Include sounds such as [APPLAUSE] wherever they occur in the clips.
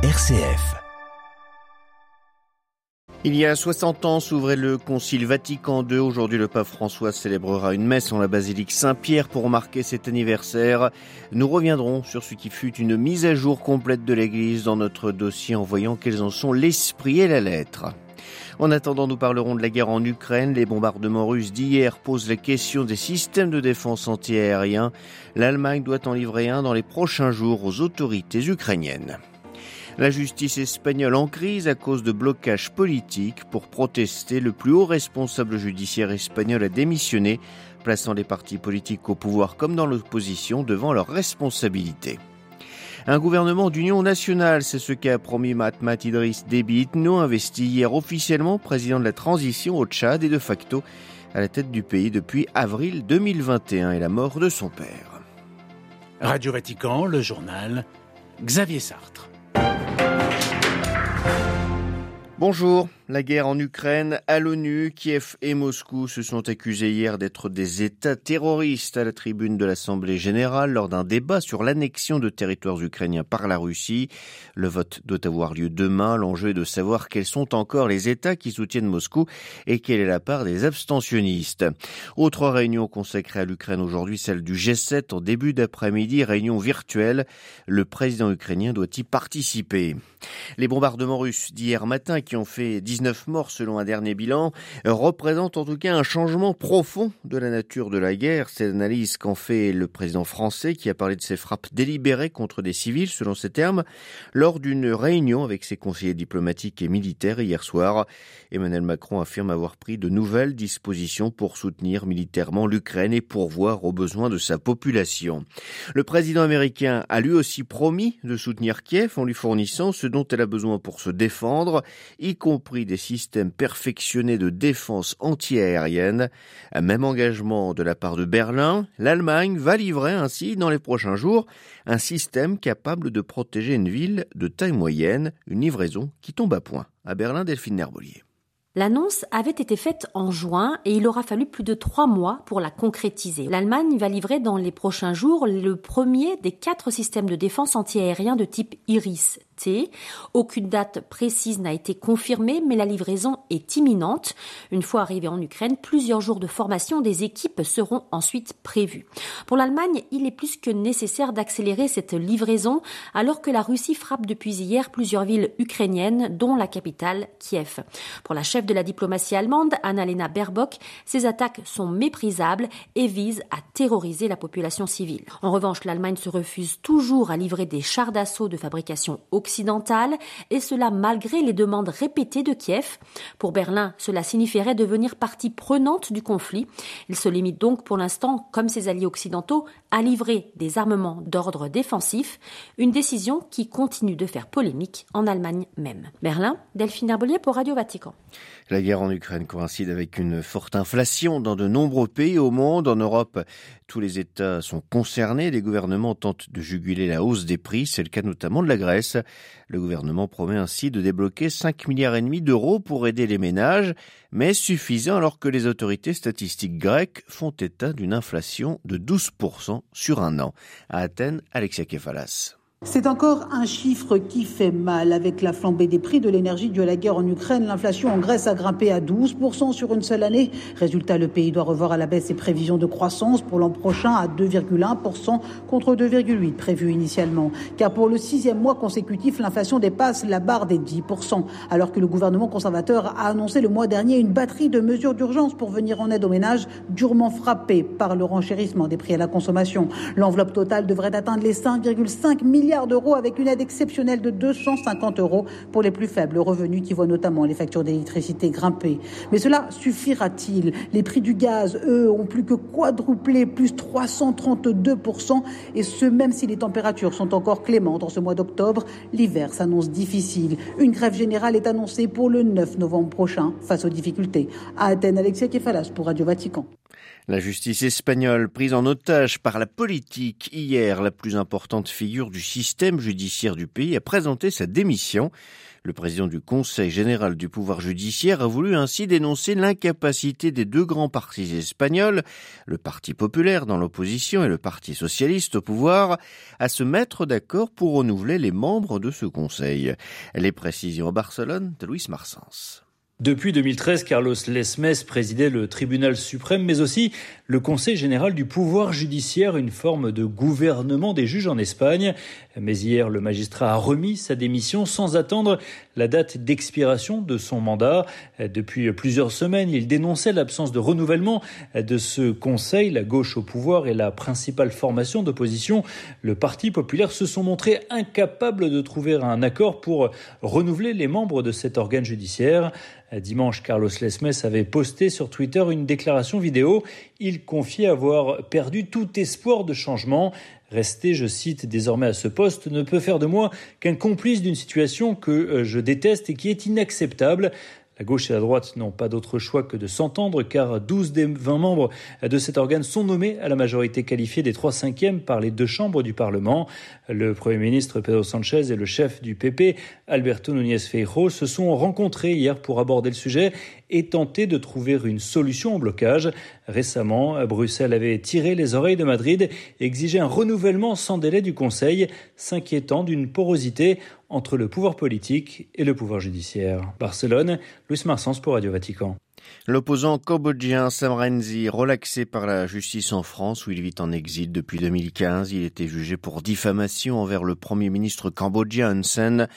RCF. Il y a 60 ans s'ouvrait le Concile Vatican II. Aujourd'hui, le pape François célébrera une messe en la basilique Saint-Pierre pour marquer cet anniversaire. Nous reviendrons sur ce qui fut une mise à jour complète de l'Église dans notre dossier en voyant quels en sont l'esprit et la lettre. En attendant, nous parlerons de la guerre en Ukraine. Les bombardements russes d'hier posent la question des systèmes de défense antiaériens. L'Allemagne doit en livrer un dans les prochains jours aux autorités ukrainiennes. La justice espagnole en crise à cause de blocages politiques pour protester. Le plus haut responsable judiciaire espagnol a démissionné, plaçant les partis politiques au pouvoir comme dans l'opposition devant leurs responsabilités. Un gouvernement d'union nationale, c'est ce qu'a promis Mahatma Idriss Déby Itno, investi hier officiellement président de la transition au Tchad et de facto à la tête du pays depuis avril 2021 et la mort de son père. Radio Vatican, le journal Xavier Sartre. Bonjour. La guerre en Ukraine, à l'ONU, Kiev et Moscou se sont accusés hier d'être des États terroristes à la tribune de l'Assemblée générale lors d'un débat sur l'annexion de territoires ukrainiens par la Russie. Le vote doit avoir lieu demain. L'enjeu est de savoir quels sont encore les États qui soutiennent Moscou et quelle est la part des abstentionnistes. Autre réunion consacrée à l'Ukraine aujourd'hui, celle du G7 en début d'après-midi, réunion virtuelle. Le président ukrainien doit y participer. Les bombardements russes d'hier matin qui ont fait 19 morts selon un dernier bilan, représente en tout cas un changement profond de la nature de la guerre. C'est l'analyse qu'en fait le président français qui a parlé de ces frappes délibérées contre des civils, selon ses termes, lors d'une réunion avec ses conseillers diplomatiques et militaires hier soir. Emmanuel Macron affirme avoir pris de nouvelles dispositions pour soutenir militairement l'Ukraine et pourvoir aux besoins de sa population. Le président américain a lui aussi promis de soutenir Kiev en lui fournissant ce dont elle a besoin pour se défendre, y compris des systèmes perfectionnés de défense antiaérienne. Un même engagement de la part de Berlin. L'Allemagne va livrer ainsi dans les prochains jours un système capable de protéger une ville de taille moyenne, une livraison qui tombe à point. À Berlin, Delphine Nerbolier. L'annonce avait été faite en juin et il aura fallu plus de trois mois pour la concrétiser. L'Allemagne va livrer dans les prochains jours le premier des quatre systèmes de défense antiaérien de type Iris aucune date précise n'a été confirmée, mais la livraison est imminente. Une fois arrivé en Ukraine, plusieurs jours de formation des équipes seront ensuite prévus. Pour l'Allemagne, il est plus que nécessaire d'accélérer cette livraison alors que la Russie frappe depuis hier plusieurs villes ukrainiennes, dont la capitale Kiev. Pour la chef de la diplomatie allemande, Annalena Baerbock, ces attaques sont méprisables et visent à terroriser la population civile. En revanche, l'Allemagne se refuse toujours à livrer des chars d'assaut de fabrication occidentale, et cela malgré les demandes répétées de Kiev. Pour Berlin, cela signifierait devenir partie prenante du conflit. Il se limite donc pour l'instant, comme ses alliés occidentaux, à livrer des armements d'ordre défensif, une décision qui continue de faire polémique en Allemagne même. Berlin, Delphine Herbelier pour Radio Vatican. La guerre en Ukraine coïncide avec une forte inflation dans de nombreux pays au monde. En Europe, tous les États sont concernés. Les gouvernements tentent de juguler la hausse des prix. C'est le cas notamment de la Grèce. Le gouvernement promet ainsi de débloquer 5 milliards et demi d'euros pour aider les ménages, mais suffisant alors que les autorités statistiques grecques font état d'une inflation de 12% sur un an. À Athènes, Alexia Kefalas. C'est encore un chiffre qui fait mal. Avec la flambée des prix de l'énergie due à la guerre en Ukraine, l'inflation en Grèce a grimpé à 12% sur une seule année. Résultat, le pays doit revoir à la baisse ses prévisions de croissance pour l'an prochain à 2,1% contre 2,8% prévu initialement. Car pour le sixième mois consécutif, l'inflation dépasse la barre des 10%. Alors que le gouvernement conservateur a annoncé le mois dernier une batterie de mesures d'urgence pour venir en aide aux ménages durement frappés par le renchérissement des prix à la consommation. L'enveloppe totale devrait atteindre les 5,5 milliards milliards d'euros avec une aide exceptionnelle de 250 euros pour les plus faibles revenus qui voient notamment les factures d'électricité grimper. Mais cela suffira-t-il? Les prix du gaz, eux, ont plus que quadruplé, plus 332%, et ce même si les températures sont encore clémentes en ce mois d'octobre, l'hiver s'annonce difficile. Une grève générale est annoncée pour le 9 novembre prochain face aux difficultés. À Athènes, Alexia Kefalas pour Radio Vatican. La justice espagnole, prise en otage par la politique hier, la plus importante figure du système judiciaire du pays, a présenté sa démission. Le président du Conseil général du pouvoir judiciaire a voulu ainsi dénoncer l'incapacité des deux grands partis espagnols, le Parti populaire dans l'opposition et le Parti socialiste au pouvoir, à se mettre d'accord pour renouveler les membres de ce Conseil. Les précisions à Barcelone de Luis Marsens. Depuis 2013, Carlos Lesmes présidait le tribunal suprême, mais aussi le Conseil général du pouvoir judiciaire, une forme de gouvernement des juges en Espagne. Mais hier, le magistrat a remis sa démission sans attendre la date d'expiration de son mandat. Depuis plusieurs semaines, il dénonçait l'absence de renouvellement de ce Conseil. La gauche au pouvoir et la principale formation d'opposition, le Parti populaire, se sont montrés incapables de trouver un accord pour renouveler les membres de cet organe judiciaire. Dimanche, Carlos Lesmes avait posté sur Twitter une déclaration vidéo. Il confiait avoir perdu tout espoir de changement. Rester, je cite, désormais à ce poste ne peut faire de moi qu'un complice d'une situation que euh, je déteste et qui est inacceptable. La gauche et la droite n'ont pas d'autre choix que de s'entendre car 12 des 20 membres de cet organe sont nommés à la majorité qualifiée des 3 cinquièmes par les deux chambres du Parlement. Le Premier ministre Pedro Sanchez et le chef du PP, Alberto Núñez Feijóo, se sont rencontrés hier pour aborder le sujet et tenter de trouver une solution au blocage. Récemment, Bruxelles avait tiré les oreilles de Madrid et exigé un renouvellement sans délai du Conseil, s'inquiétant d'une porosité entre le pouvoir politique et le pouvoir judiciaire. Barcelone, Luis Marsens pour Radio Vatican. L'opposant cambodgien Sam Renzi, relaxé par la justice en France où il vit en exil depuis 2015, il était jugé pour diffamation envers le premier ministre cambodgien Hun Sen.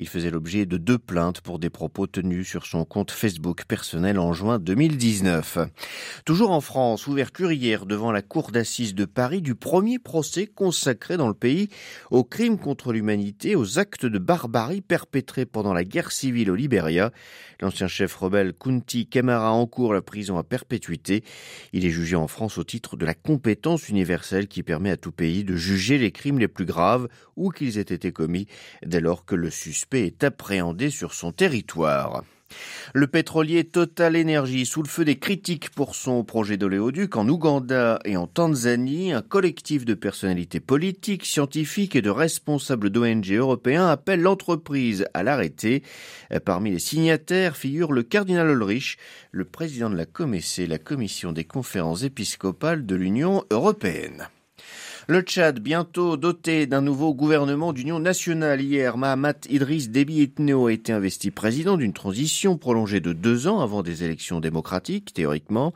Il faisait l'objet de deux plaintes pour des propos tenus sur son compte Facebook personnel en juin 2019. Toujours en France, ouverture hier devant la cour d'assises de Paris du premier procès consacré dans le pays aux crimes contre l'humanité, aux actes de barbarie perpétrés pendant la guerre civile au Libéria. L'ancien chef rebelle Kunti Kamara encourt la prison à perpétuité. Il est jugé en France au titre de la compétence universelle qui permet à tout pays de juger les crimes les plus graves où qu'ils aient été commis dès lors que le suspect est appréhendé sur son territoire. Le pétrolier Total Energy sous le feu des critiques pour son projet d'oléoduc en Ouganda et en Tanzanie, un collectif de personnalités politiques, scientifiques et de responsables d'ONG européens appelle l'entreprise à l'arrêter. Parmi les signataires figure le cardinal Ulrich, le président de la COMEC, la commission des conférences épiscopales de l'Union européenne. Le Tchad, bientôt doté d'un nouveau gouvernement d'union nationale. Hier, Mahamat Idriss Déby Itno a été investi président d'une transition prolongée de deux ans avant des élections démocratiques, théoriquement.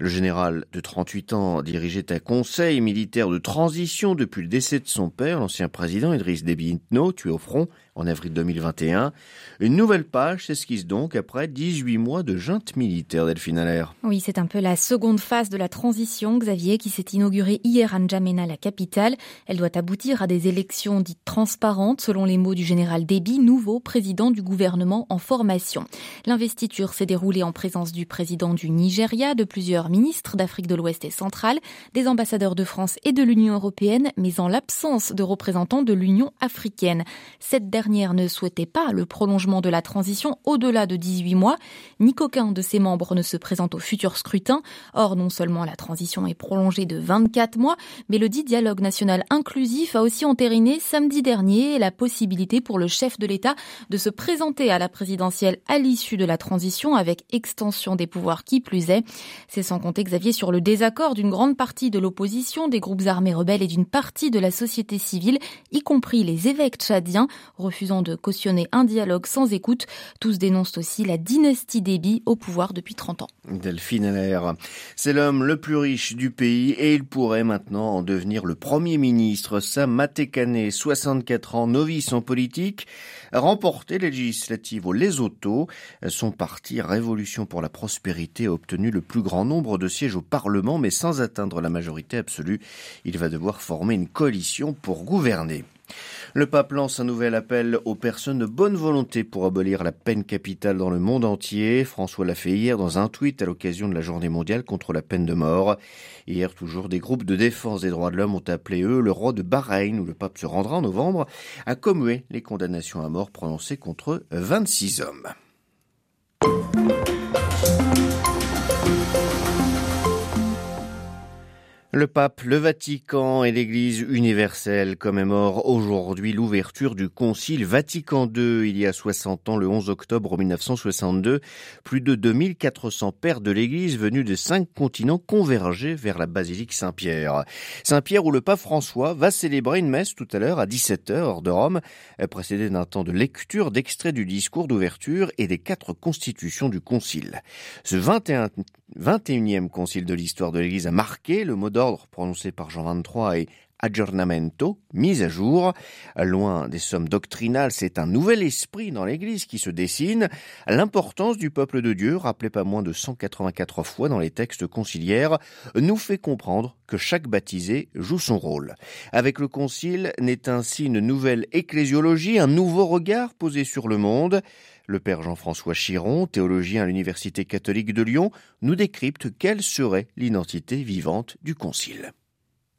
Le général de 38 ans dirigeait un conseil militaire de transition depuis le décès de son père, l'ancien président Idriss Déby Itno, tué au front en avril 2021. Une nouvelle page s'esquisse donc après 18 mois de junte militaire Delphine Allaire. Oui, c'est un peu la seconde phase de la transition, Xavier, qui s'est inaugurée hier à N'Djamena, la capitale. Elle doit aboutir à des élections dites transparentes, selon les mots du général Déby, nouveau président du gouvernement en formation. L'investiture s'est déroulée en présence du président du Nigeria, de plusieurs ministres d'Afrique de l'Ouest et centrale, des ambassadeurs de France et de l'Union européenne, mais en l'absence de représentants de l'Union africaine. Cette dernière ne souhaitait pas le prolongement de la transition au-delà de 18 mois, ni qu'aucun de ses membres ne se présente au futur scrutin. Or, non seulement la transition est prolongée de 24 mois, mais le dit dialogue national inclusif a aussi entériné samedi dernier la possibilité pour le chef de l'État de se présenter à la présidentielle à l'issue de la transition avec extension des pouvoirs qui plus est. C'est sans compter Xavier sur le désaccord d'une grande partie de l'opposition, des groupes armés rebelles et d'une partie de la société civile, y compris les évêques tchadiens, refusant de cautionner un dialogue sans écoute. Tous dénoncent aussi la dynastie Déby au pouvoir depuis 30 ans. Delphine c'est l'homme le plus riche du pays et il pourrait maintenant en devenir le premier ministre. Sam Matekane, 64 ans, novice en politique, a remporté les législatives au Lesotho. Son parti Révolution pour la prospérité a obtenu le plus grand nombre de sièges au Parlement, mais sans atteindre la majorité absolue. Il va devoir former une coalition pour gouverner. Le pape lance un nouvel appel aux personnes de bonne volonté pour abolir la peine capitale dans le monde entier. François l'a fait hier dans un tweet à l'occasion de la journée mondiale contre la peine de mort. Hier, toujours, des groupes de défense des droits de l'homme ont appelé, eux, le roi de Bahreïn, où le pape se rendra en novembre, à commuer les condamnations à mort prononcées contre 26 hommes. Le pape, le Vatican et l'Église universelle commémorent aujourd'hui l'ouverture du Concile Vatican II il y a 60 ans, le 11 octobre 1962. Plus de 2400 pères de l'Église venus de cinq continents convergeaient vers la basilique Saint-Pierre. Saint-Pierre où le pape François va célébrer une messe tout à l'heure à 17h hors de Rome, précédée d'un temps de lecture d'extraits du discours d'ouverture et des quatre constitutions du Concile. Ce 21 21e concile de l'histoire de l'Église a marqué le mot prononcé par Jean XXIII et aggiornamento, mise à jour. Loin des sommes doctrinales, c'est un nouvel esprit dans l'Église qui se dessine. L'importance du peuple de Dieu, rappelé pas moins de 184 fois dans les textes conciliaires, nous fait comprendre que chaque baptisé joue son rôle. Avec le concile naît ainsi une nouvelle ecclésiologie, un nouveau regard posé sur le monde. Le père Jean-François Chiron, théologien à l'Université catholique de Lyon, nous décrypte quelle serait l'identité vivante du Concile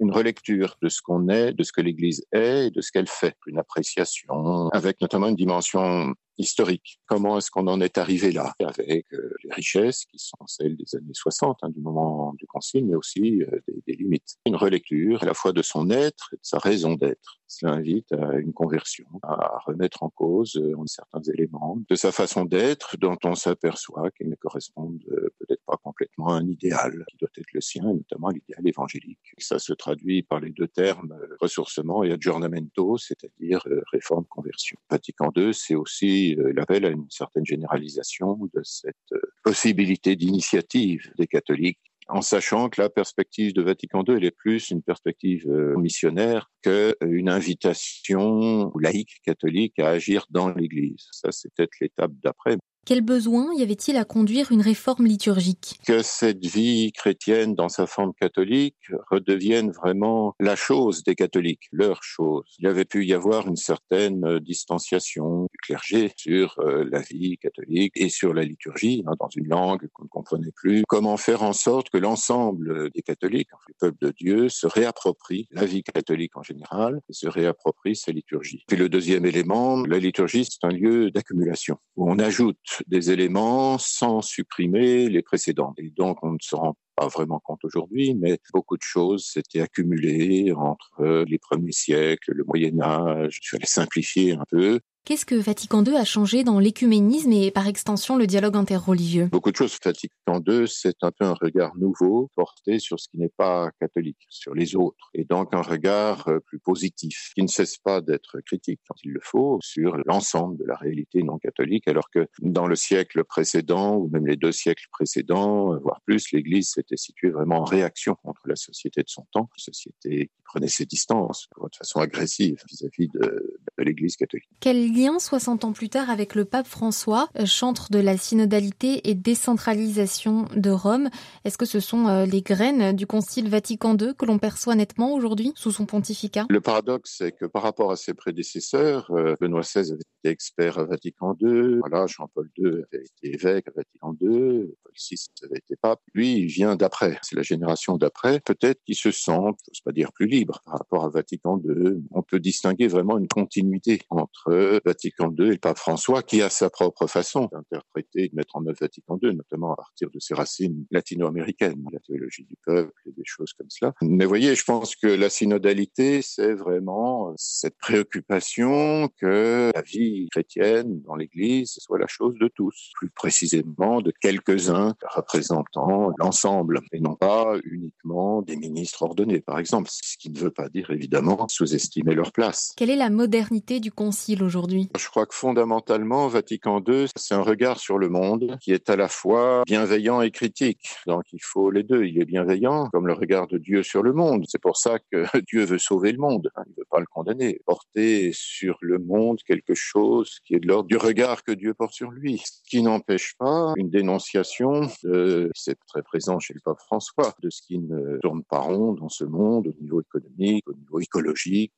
une relecture de ce qu'on est, de ce que l'Église est et de ce qu'elle fait, une appréciation avec notamment une dimension historique. Comment est-ce qu'on en est arrivé là? Avec euh, les richesses qui sont celles des années 60, hein, du moment du Concile, mais aussi euh, des, limites. Une relecture à la fois de son être et de sa raison d'être. Cela invite à une conversion, à remettre en cause euh, certains éléments de sa façon d'être dont on s'aperçoit qu'ils ne correspondent peut-être pas complètement à un idéal qui doit être le sien, et notamment l'idéal évangélique. Ça se traduit par les deux termes ressourcement et aggiornamento, c'est-à-dire réforme-conversion. Vatican II, c'est aussi il appelle à une certaine généralisation de cette euh, possibilité d'initiative des catholiques en sachant que la perspective de Vatican II elle est plus une perspective euh, missionnaire qu'une invitation laïque catholique à agir dans l'Église. Ça, c'est peut-être l'étape d'après. Quel besoin y avait-il à conduire une réforme liturgique? Que cette vie chrétienne dans sa forme catholique redevienne vraiment la chose des catholiques, leur chose. Il y avait pu y avoir une certaine euh, distanciation du clergé sur euh, la vie catholique et sur la liturgie, hein, dans une langue qu'on ne comprenait plus. Comment faire en sorte que l'ensemble des catholiques, le peuple de Dieu, se réapproprie la vie catholique en général et se réapproprie sa liturgie? Puis le deuxième élément, la liturgie, c'est un lieu d'accumulation où on ajoute des éléments sans supprimer les précédents. Et donc, on ne se rend pas vraiment compte aujourd'hui, mais beaucoup de choses s'étaient accumulées entre les premiers siècles, le Moyen Âge. Je vais les simplifier un peu. Qu'est-ce que Vatican II a changé dans l'écuménisme et par extension le dialogue interreligieux? Beaucoup de choses. Vatican II, c'est un peu un regard nouveau porté sur ce qui n'est pas catholique, sur les autres, et donc un regard euh, plus positif, qui ne cesse pas d'être critique quand il le faut sur l'ensemble de la réalité non catholique, alors que dans le siècle précédent, ou même les deux siècles précédents, voire plus, l'Église s'était située vraiment en réaction contre la société de son temps, une société qui prenait ses distances de façon agressive vis-à-vis de, de l'Église catholique. Lien 60 ans plus tard avec le pape François, euh, chantre de la synodalité et décentralisation de Rome Est-ce que ce sont euh, les graines du Concile Vatican II que l'on perçoit nettement aujourd'hui sous son pontificat? Le paradoxe, c'est que par rapport à ses prédécesseurs, euh, Benoît XVI avait été expert à Vatican II, voilà, Jean-Paul II avait été évêque à Vatican II, Paul VI avait été pape. Lui, il vient d'après, c'est la génération d'après. Peut-être qu'il se sent, je pas dire plus libre par rapport à Vatican II. On peut distinguer vraiment une continuité entre Vatican II et le pape François, qui a sa propre façon d'interpréter, de mettre en œuvre Vatican II, notamment à partir de ses racines latino-américaines, la théologie du peuple et des choses comme cela. Mais voyez, je pense que la synodalité, c'est vraiment cette préoccupation que la vie chrétienne dans l'Église soit la chose de tous, plus précisément de quelques-uns représentant l'ensemble, et non pas uniquement des ministres ordonnés, par exemple, ce qui ne veut pas dire évidemment sous-estimer leur place. Quelle est la modernité du Concile aujourd'hui? Je crois que fondamentalement, Vatican II, c'est un regard sur le monde qui est à la fois bienveillant et critique. Donc il faut les deux. Il est bienveillant, comme le regard de Dieu sur le monde. C'est pour ça que [LAUGHS] Dieu veut sauver le monde. Il ne veut pas le condamner. Porter sur le monde quelque chose qui est de l'ordre du regard que Dieu porte sur lui. Ce qui n'empêche pas une dénonciation de, c'est très présent chez le pape François, de ce qui ne tourne pas rond dans ce monde au niveau économique, au niveau écologique,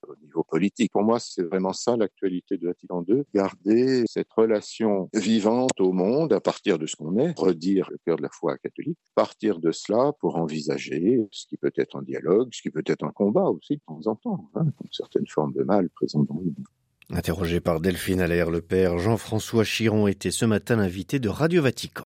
politique. Pour moi, c'est vraiment ça l'actualité de Vatican II, garder cette relation vivante au monde à partir de ce qu'on est, redire le cœur de la foi catholique, partir de cela pour envisager ce qui peut être un dialogue, ce qui peut être un combat aussi de temps en temps, hein, une certaine forme de mal présente dans le monde. Interrogé par Delphine Allaire, le père Jean-François Chiron était ce matin l'invité de Radio Vatican.